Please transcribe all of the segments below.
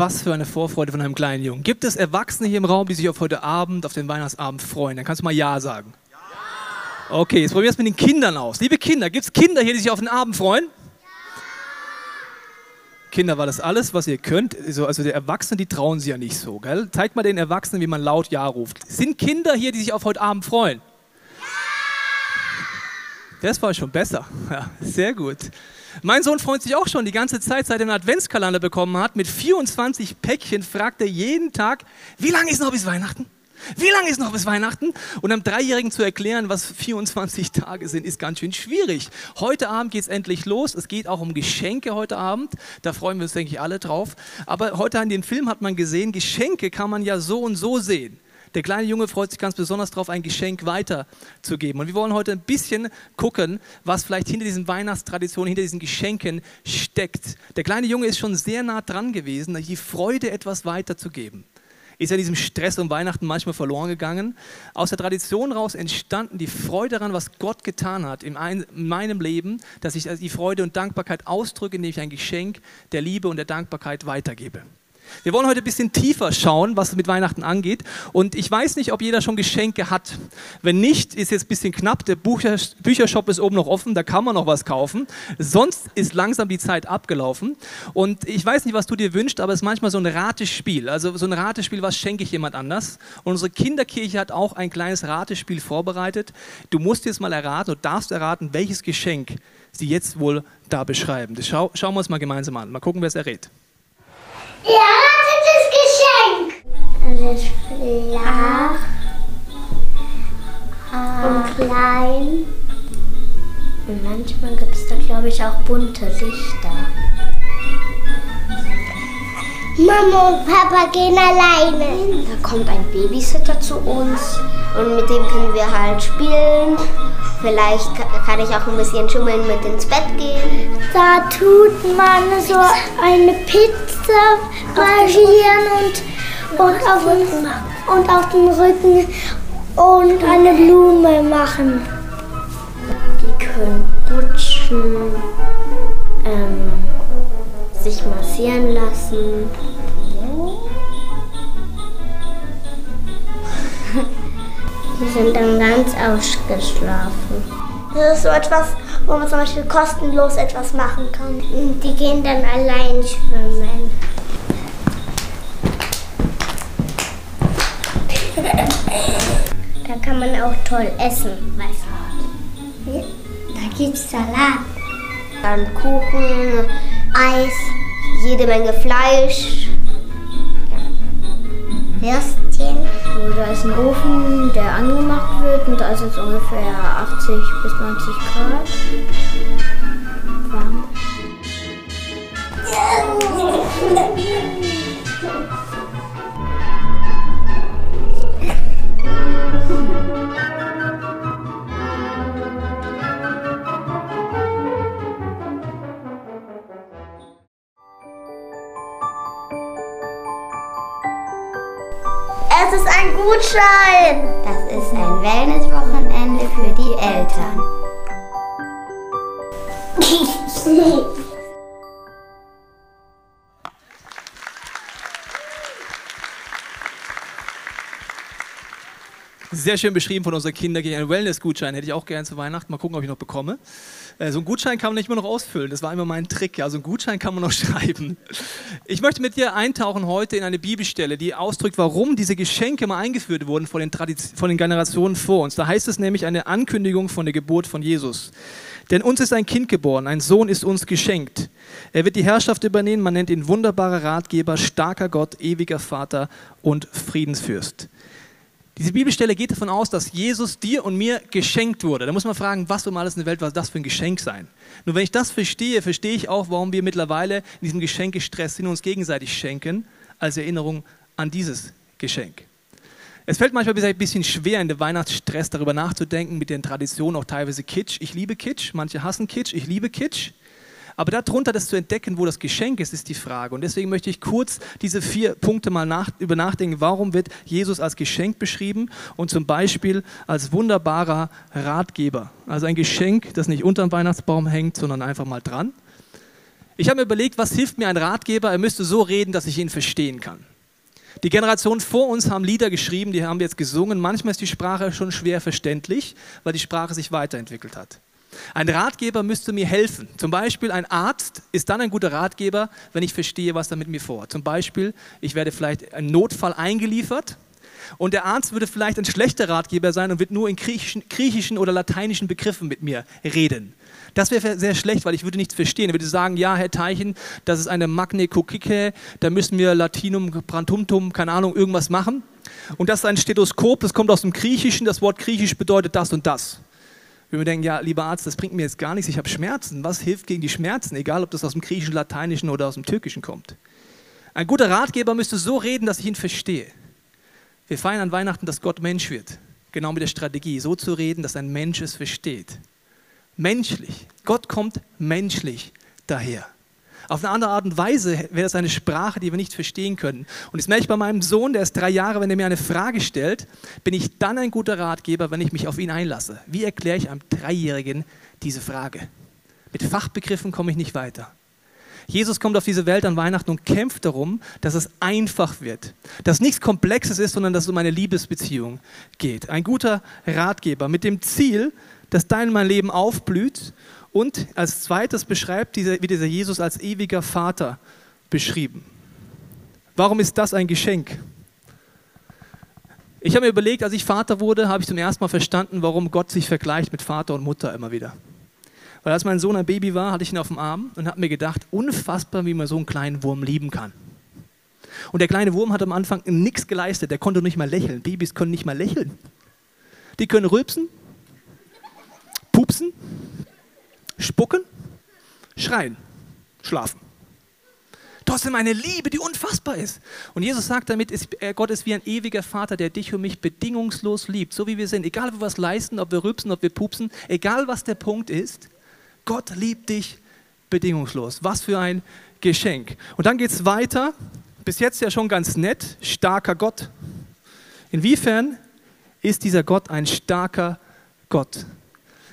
Was für eine Vorfreude von einem kleinen Jungen. Gibt es Erwachsene hier im Raum, die sich auf heute Abend, auf den Weihnachtsabend freuen? Dann kannst du mal Ja sagen. Ja. Okay, jetzt probieren wir es mit den Kindern aus. Liebe Kinder, gibt es Kinder hier, die sich auf den Abend freuen? Kinder, war das alles, was ihr könnt? Also, also die Erwachsenen, die trauen sich ja nicht so, gell? Zeigt mal den Erwachsenen, wie man laut Ja ruft. Sind Kinder hier, die sich auf heute Abend freuen? Das war schon besser. Ja, sehr gut. Mein Sohn freut sich auch schon die ganze Zeit, seit er einen Adventskalender bekommen hat. Mit 24 Päckchen fragt er jeden Tag, wie lange ist noch bis Weihnachten? Wie lange ist noch bis Weihnachten? Und einem Dreijährigen zu erklären, was 24 Tage sind, ist ganz schön schwierig. Heute Abend geht es endlich los. Es geht auch um Geschenke heute Abend. Da freuen wir uns, denke ich, alle drauf. Aber heute in den Film hat man gesehen, Geschenke kann man ja so und so sehen. Der kleine Junge freut sich ganz besonders darauf, ein Geschenk weiterzugeben. Und wir wollen heute ein bisschen gucken, was vielleicht hinter diesen Weihnachtstraditionen, hinter diesen Geschenken steckt. Der kleine Junge ist schon sehr nah dran gewesen, die Freude, etwas weiterzugeben ist ja diesem Stress um Weihnachten manchmal verloren gegangen. Aus der Tradition heraus entstanden die Freude daran, was Gott getan hat in, meinem Leben, dass ich die Freude und Dankbarkeit ausdrücke, indem ich ein Geschenk der Liebe und der Dankbarkeit weitergebe. Wir wollen heute ein bisschen tiefer schauen, was mit Weihnachten angeht. Und ich weiß nicht, ob jeder schon Geschenke hat. Wenn nicht, ist jetzt ein bisschen knapp. Der Büchershop ist oben noch offen, da kann man noch was kaufen. Sonst ist langsam die Zeit abgelaufen. Und ich weiß nicht, was du dir wünschst, aber es ist manchmal so ein Ratespiel. Also so ein Ratespiel, was schenke ich jemand anders? Und unsere Kinderkirche hat auch ein kleines Ratespiel vorbereitet. Du musst jetzt mal erraten, du darfst erraten, welches Geschenk sie jetzt wohl da beschreiben. Das schau, schauen wir uns mal gemeinsam an. Mal gucken, wer es errät. Ja, das ist Geschenk. Es ist flach und klein. Und manchmal gibt es da, glaube ich, auch bunte Lichter. Mama und Papa gehen alleine. Da kommt ein Babysitter zu uns und mit dem können wir halt spielen. Vielleicht kann ich auch ein bisschen schummeln mit ins Bett gehen. Da tut man so eine Pizza marschieren und, und, auf, den, und auf den Rücken und eine Blume machen. Die können rutschen, ähm, sich massieren lassen. Die sind dann ganz ausgeschlafen. Das ist so etwas, wo man zum Beispiel kostenlos etwas machen kann. Und die gehen dann allein schwimmen. Da kann man auch toll essen, weißt du. Da gibt's Salat. Dann Kuchen, Eis, jede Menge Fleisch. Ja. Würstchen. So, da ist ein Ofen, der angemacht wird und da ist jetzt ungefähr 80 bis 90 Grad. Warm. Gutschein. Das ist ein Wellnesswochenende für die Eltern. Sehr schön beschrieben von unserer Kinder. Ein Wellness-Gutschein hätte ich auch gerne zu Weihnachten. Mal gucken, ob ich noch bekomme. Äh, so einen Gutschein kann man nicht immer noch ausfüllen. Das war immer mein Trick. Ja, so einen Gutschein kann man noch schreiben. Ich möchte mit dir eintauchen heute in eine Bibelstelle, die ausdrückt, warum diese Geschenke mal eingeführt wurden von den, Tradition, von den Generationen vor uns. Da heißt es nämlich eine Ankündigung von der Geburt von Jesus. Denn uns ist ein Kind geboren, ein Sohn ist uns geschenkt. Er wird die Herrschaft übernehmen. Man nennt ihn wunderbarer Ratgeber, starker Gott, ewiger Vater und Friedensfürst. Diese Bibelstelle geht davon aus, dass Jesus dir und mir geschenkt wurde. Da muss man fragen, was um alles in der Welt was das für ein Geschenk sein? Nur wenn ich das verstehe, verstehe ich auch, warum wir mittlerweile in diesem Geschenkestress sind und uns gegenseitig schenken, als Erinnerung an dieses Geschenk. Es fällt manchmal ein bisschen schwer, in der Weihnachtsstress darüber nachzudenken, mit den Traditionen auch teilweise Kitsch. Ich liebe Kitsch, manche hassen Kitsch, ich liebe Kitsch. Aber darunter das zu entdecken, wo das Geschenk ist, ist die Frage. Und deswegen möchte ich kurz diese vier Punkte mal nach, über nachdenken. Warum wird Jesus als Geschenk beschrieben und zum Beispiel als wunderbarer Ratgeber? Also ein Geschenk, das nicht unter dem Weihnachtsbaum hängt, sondern einfach mal dran. Ich habe mir überlegt, was hilft mir ein Ratgeber? Er müsste so reden, dass ich ihn verstehen kann. Die Generationen vor uns haben Lieder geschrieben, die haben wir jetzt gesungen. Manchmal ist die Sprache schon schwer verständlich, weil die Sprache sich weiterentwickelt hat. Ein Ratgeber müsste mir helfen. Zum Beispiel ein Arzt ist dann ein guter Ratgeber, wenn ich verstehe, was er mit mir vorhat. Zum Beispiel, ich werde vielleicht ein Notfall eingeliefert und der Arzt würde vielleicht ein schlechter Ratgeber sein und wird nur in griechischen, griechischen oder lateinischen Begriffen mit mir reden. Das wäre sehr schlecht, weil ich würde nichts verstehen. Er würde sagen, ja, Herr Teichen, das ist eine Magne Kokike, da müssen wir Latinum, Brantumtum, keine Ahnung, irgendwas machen. Und das ist ein Stethoskop, das kommt aus dem Griechischen, das Wort Griechisch bedeutet das und das. Wenn wir denken, ja, lieber Arzt, das bringt mir jetzt gar nichts, ich habe Schmerzen. Was hilft gegen die Schmerzen, egal ob das aus dem Griechischen, Lateinischen oder aus dem Türkischen kommt? Ein guter Ratgeber müsste so reden, dass ich ihn verstehe. Wir feiern an Weihnachten, dass Gott Mensch wird. Genau mit der Strategie, so zu reden, dass ein Mensch es versteht. Menschlich. Gott kommt menschlich daher. Auf eine andere Art und Weise wäre es eine Sprache, die wir nicht verstehen können. Und das merke ich bei meinem Sohn, der ist drei Jahre, wenn er mir eine Frage stellt, bin ich dann ein guter Ratgeber, wenn ich mich auf ihn einlasse. Wie erkläre ich einem Dreijährigen diese Frage? Mit Fachbegriffen komme ich nicht weiter. Jesus kommt auf diese Welt an Weihnachten und kämpft darum, dass es einfach wird. Dass nichts Komplexes ist, sondern dass es um eine Liebesbeziehung geht. Ein guter Ratgeber mit dem Ziel, dass dein mein Leben aufblüht und als zweites beschreibt dieser, wie dieser Jesus als ewiger Vater beschrieben. Warum ist das ein Geschenk? Ich habe mir überlegt, als ich Vater wurde, habe ich zum ersten Mal verstanden, warum Gott sich vergleicht mit Vater und Mutter immer wieder. Weil als mein Sohn ein Baby war, hatte ich ihn auf dem Arm und habe mir gedacht, unfassbar, wie man so einen kleinen Wurm lieben kann. Und der kleine Wurm hat am Anfang nichts geleistet, der konnte nicht mal lächeln. Babys können nicht mal lächeln. Die können rülpsen, pupsen, spucken, schreien, schlafen. Trotzdem eine Liebe, die unfassbar ist. Und Jesus sagt damit, äh, Gott ist wie ein ewiger Vater, der dich und mich bedingungslos liebt, so wie wir sind. Egal, ob wir was leisten, ob wir rübsen, ob wir pupsen, egal was der Punkt ist, Gott liebt dich bedingungslos. Was für ein Geschenk. Und dann geht es weiter. Bis jetzt ja schon ganz nett. Starker Gott. Inwiefern ist dieser Gott ein starker Gott?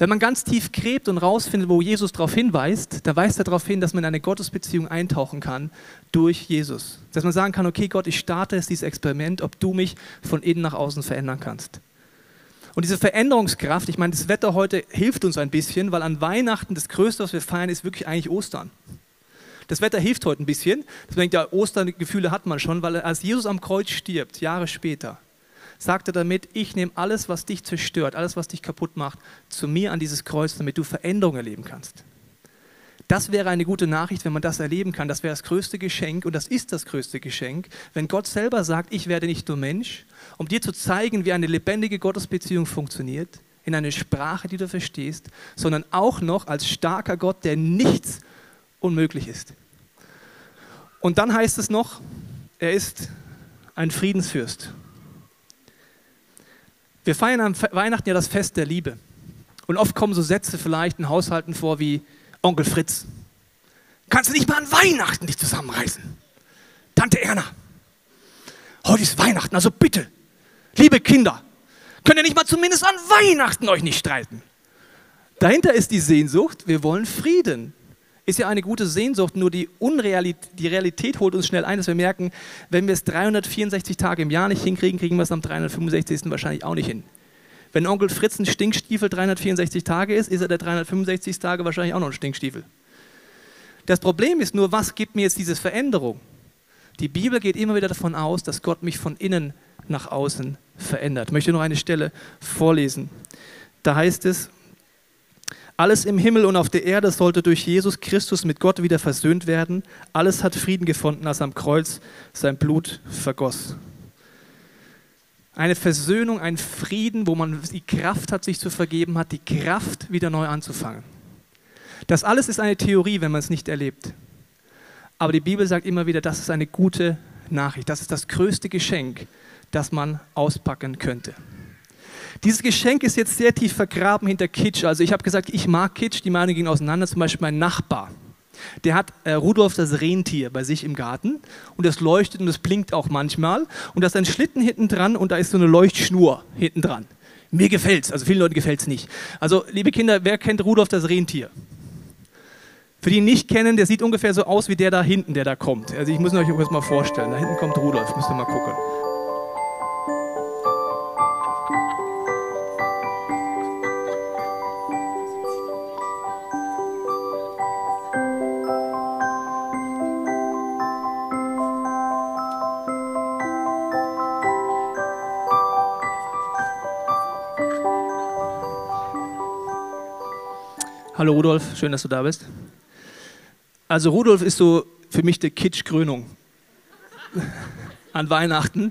Wenn man ganz tief gräbt und rausfindet, wo Jesus darauf hinweist, dann weist er darauf hin, dass man in eine Gottesbeziehung eintauchen kann durch Jesus. Dass man sagen kann, okay Gott, ich starte jetzt dieses Experiment, ob du mich von innen nach außen verändern kannst. Und diese Veränderungskraft, ich meine, das Wetter heute hilft uns ein bisschen, weil an Weihnachten das Größte, was wir feiern, ist wirklich eigentlich Ostern. Das Wetter hilft heute ein bisschen. Deswegen, ja, Osterngefühle hat man schon, weil als Jesus am Kreuz stirbt, Jahre später, sagt er damit, ich nehme alles, was dich zerstört, alles, was dich kaputt macht, zu mir an dieses Kreuz, damit du Veränderung erleben kannst. Das wäre eine gute Nachricht, wenn man das erleben kann. Das wäre das größte Geschenk und das ist das größte Geschenk, wenn Gott selber sagt, ich werde nicht nur Mensch, um dir zu zeigen, wie eine lebendige Gottesbeziehung funktioniert, in eine Sprache, die du verstehst, sondern auch noch als starker Gott, der nichts unmöglich ist. Und dann heißt es noch, er ist ein Friedensfürst. Wir feiern an Weihnachten ja das Fest der Liebe. Und oft kommen so Sätze vielleicht in Haushalten vor wie Onkel Fritz. Kannst du nicht mal an Weihnachten dich zusammenreißen? Tante Erna. Heute ist Weihnachten, also bitte, liebe Kinder, könnt ihr nicht mal zumindest an Weihnachten euch nicht streiten? Dahinter ist die Sehnsucht, wir wollen Frieden ist ja eine gute Sehnsucht, nur die, Unrealität, die Realität holt uns schnell ein, dass wir merken, wenn wir es 364 Tage im Jahr nicht hinkriegen, kriegen wir es am 365. wahrscheinlich auch nicht hin. Wenn Onkel Fritz ein Stinkstiefel 364 Tage ist, ist er der 365 Tage wahrscheinlich auch noch ein Stinkstiefel. Das Problem ist nur, was gibt mir jetzt diese Veränderung? Die Bibel geht immer wieder davon aus, dass Gott mich von innen nach außen verändert. Ich möchte noch eine Stelle vorlesen. Da heißt es, alles im Himmel und auf der Erde sollte durch Jesus Christus mit Gott wieder versöhnt werden. Alles hat Frieden gefunden, als am Kreuz sein Blut vergoss. Eine Versöhnung, ein Frieden, wo man die Kraft hat, sich zu vergeben hat, die Kraft, wieder neu anzufangen. Das alles ist eine Theorie, wenn man es nicht erlebt. Aber die Bibel sagt immer wieder, das ist eine gute Nachricht. Das ist das größte Geschenk, das man auspacken könnte. Dieses Geschenk ist jetzt sehr tief vergraben hinter Kitsch. Also ich habe gesagt, ich mag Kitsch, die Meinung ging auseinander. Zum Beispiel mein Nachbar, der hat äh, Rudolf das Rentier bei sich im Garten und das leuchtet und das blinkt auch manchmal. Und da ist ein Schlitten hinten dran und da ist so eine Leuchtschnur hinten dran. Mir gefällt es, also vielen Leuten gefällt es nicht. Also liebe Kinder, wer kennt Rudolf das Rentier? Für die ihn nicht kennen, der sieht ungefähr so aus wie der da hinten, der da kommt. Also ich muss euch das mal vorstellen. Da hinten kommt Rudolf, müsst ihr mal gucken. Hallo Rudolf, schön, dass du da bist. Also Rudolf ist so für mich die Kitschkrönung an Weihnachten.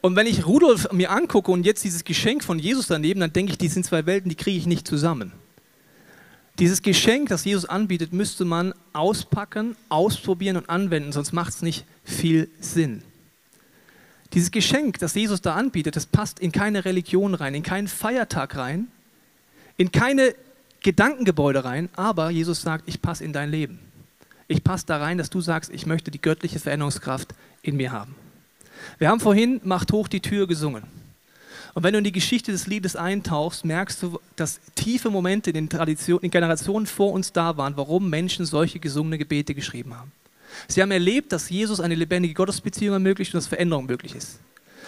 Und wenn ich Rudolf mir angucke und jetzt dieses Geschenk von Jesus daneben, dann denke ich, die sind zwei Welten, die kriege ich nicht zusammen. Dieses Geschenk, das Jesus anbietet, müsste man auspacken, ausprobieren und anwenden, sonst macht es nicht viel Sinn. Dieses Geschenk, das Jesus da anbietet, das passt in keine Religion rein, in keinen Feiertag rein, in keine Gedankengebäude rein, aber Jesus sagt, ich passe in dein Leben. Ich passe da rein, dass du sagst, ich möchte die göttliche Veränderungskraft in mir haben. Wir haben vorhin Macht hoch die Tür gesungen. Und wenn du in die Geschichte des Liedes eintauchst, merkst du, dass tiefe Momente in den, Traditionen, in Generationen vor uns da waren, warum Menschen solche gesungene Gebete geschrieben haben. Sie haben erlebt, dass Jesus eine lebendige Gottesbeziehung ermöglicht und dass Veränderung möglich ist.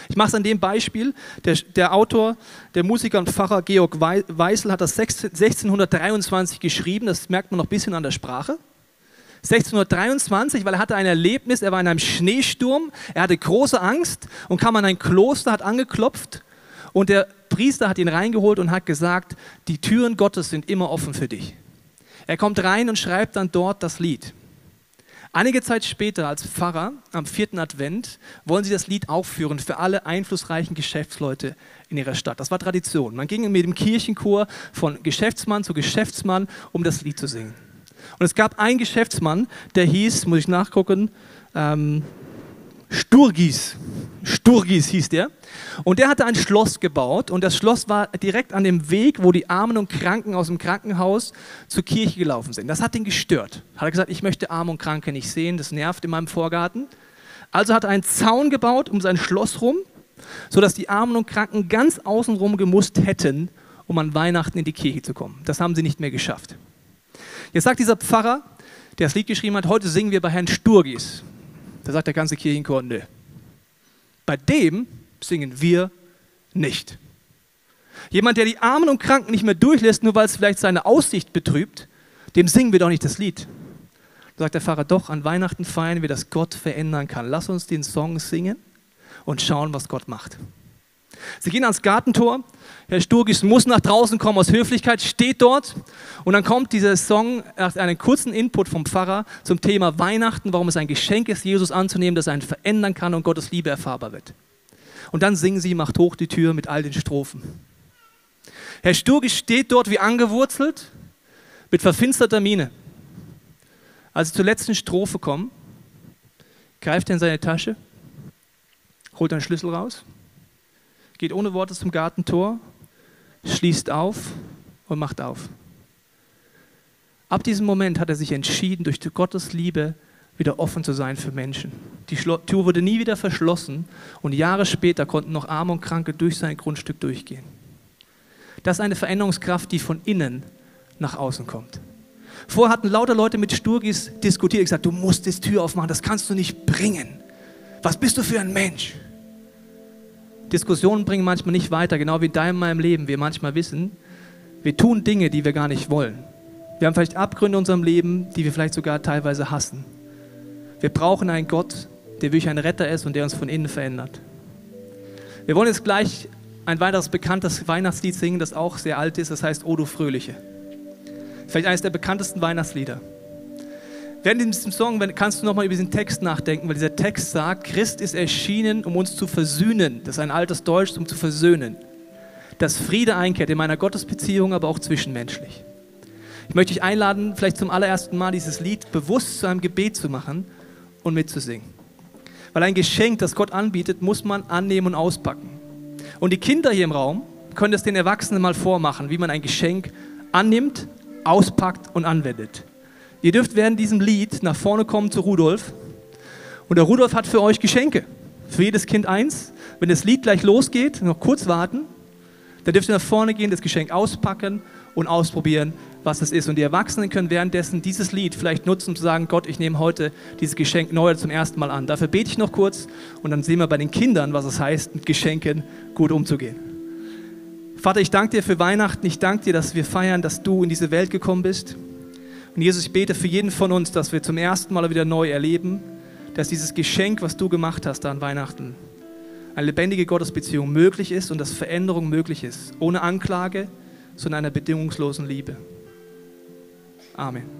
Ich mache es an dem Beispiel. Der, der, Autor, der Musiker und Pfarrer Georg Weissel hat das 1623 geschrieben. Das merkt man noch ein bisschen an der Sprache. 1623, weil er hatte ein Erlebnis, er war in einem Schneesturm, er hatte große Angst und kam an ein Kloster, hat angeklopft und der Priester hat ihn reingeholt und hat gesagt, die Türen Gottes sind immer offen für dich. Er kommt rein und schreibt dann dort das Lied. Einige Zeit später als Pfarrer am vierten Advent wollen sie das Lied aufführen für alle einflussreichen Geschäftsleute in ihrer Stadt. Das war Tradition. Man ging mit dem Kirchenchor von Geschäftsmann zu Geschäftsmann, um das Lied zu singen. Und es gab einen Geschäftsmann, der hieß, muss ich nachgucken, ähm, Sturgis. Sturgis hieß der. Und der hatte ein Schloss gebaut und das Schloss war direkt an dem Weg, wo die Armen und Kranken aus dem Krankenhaus zur Kirche gelaufen sind. Das hat ihn gestört. Hat er gesagt, ich möchte Arme und Kranke nicht sehen, das nervt in meinem Vorgarten. Also hat er einen Zaun gebaut um sein Schloss rum, sodass die Armen und Kranken ganz außenrum gemusst hätten, um an Weihnachten in die Kirche zu kommen. Das haben sie nicht mehr geschafft. Jetzt sagt dieser Pfarrer, der das Lied geschrieben hat, heute singen wir bei Herrn Sturgis. Da sagt der ganze Kirchenchor, nö. Bei dem singen wir nicht. Jemand, der die Armen und Kranken nicht mehr durchlässt, nur weil es vielleicht seine Aussicht betrübt, dem singen wir doch nicht das Lied. Da sagt der Pfarrer, doch, an Weihnachten feiern wir, dass Gott verändern kann. Lass uns den Song singen und schauen, was Gott macht. Sie gehen ans Gartentor. Herr Sturgis muss nach draußen kommen aus Höflichkeit, steht dort. Und dann kommt dieser Song, einen kurzen Input vom Pfarrer zum Thema Weihnachten, warum es ein Geschenk ist, Jesus anzunehmen, das einen verändern kann und Gottes Liebe erfahrbar wird. Und dann singen sie, macht hoch die Tür mit all den Strophen. Herr Sturgis steht dort wie angewurzelt, mit verfinsterter Miene. Als sie zur letzten Strophe kommen, greift er in seine Tasche, holt einen Schlüssel raus geht ohne Worte zum Gartentor, schließt auf und macht auf. Ab diesem Moment hat er sich entschieden, durch Gottes Liebe wieder offen zu sein für Menschen. Die Tür wurde nie wieder verschlossen und Jahre später konnten noch Arme und Kranke durch sein Grundstück durchgehen. Das ist eine Veränderungskraft, die von innen nach außen kommt. Vorher hatten lauter Leute mit Sturgis diskutiert, gesagt, du musst die Tür aufmachen, das kannst du nicht bringen. Was bist du für ein Mensch? Diskussionen bringen manchmal nicht weiter, genau wie in deinem meinem Leben. Wir manchmal wissen, wir tun Dinge, die wir gar nicht wollen. Wir haben vielleicht Abgründe in unserem Leben, die wir vielleicht sogar teilweise hassen. Wir brauchen einen Gott, der wirklich ein Retter ist und der uns von innen verändert. Wir wollen jetzt gleich ein weiteres bekanntes Weihnachtslied singen, das auch sehr alt ist, das heißt O du Fröhliche. Vielleicht eines der bekanntesten Weihnachtslieder. Während diesem Song kannst du nochmal über diesen Text nachdenken, weil dieser Text sagt, Christ ist erschienen, um uns zu versöhnen. Das ist ein altes Deutsch, um zu versöhnen. Dass Friede einkehrt in meiner Gottesbeziehung, aber auch zwischenmenschlich. Ich möchte dich einladen, vielleicht zum allerersten Mal dieses Lied bewusst zu einem Gebet zu machen und mitzusingen. Weil ein Geschenk, das Gott anbietet, muss man annehmen und auspacken. Und die Kinder hier im Raum können es den Erwachsenen mal vormachen, wie man ein Geschenk annimmt, auspackt und anwendet. Ihr dürft während diesem Lied nach vorne kommen zu Rudolf. Und der Rudolf hat für euch Geschenke. Für jedes Kind eins. Wenn das Lied gleich losgeht, noch kurz warten, Da dürft ihr nach vorne gehen, das Geschenk auspacken und ausprobieren, was es ist. Und die Erwachsenen können währenddessen dieses Lied vielleicht nutzen, um zu sagen, Gott, ich nehme heute dieses Geschenk neu zum ersten Mal an. Dafür bete ich noch kurz und dann sehen wir bei den Kindern, was es heißt, mit Geschenken gut umzugehen. Vater, ich danke dir für Weihnachten. Ich danke dir, dass wir feiern, dass du in diese Welt gekommen bist. Und Jesus, ich bete für jeden von uns, dass wir zum ersten Mal wieder neu erleben, dass dieses Geschenk, was du gemacht hast an Weihnachten, eine lebendige Gottesbeziehung möglich ist und dass Veränderung möglich ist. Ohne Anklage, sondern einer bedingungslosen Liebe. Amen.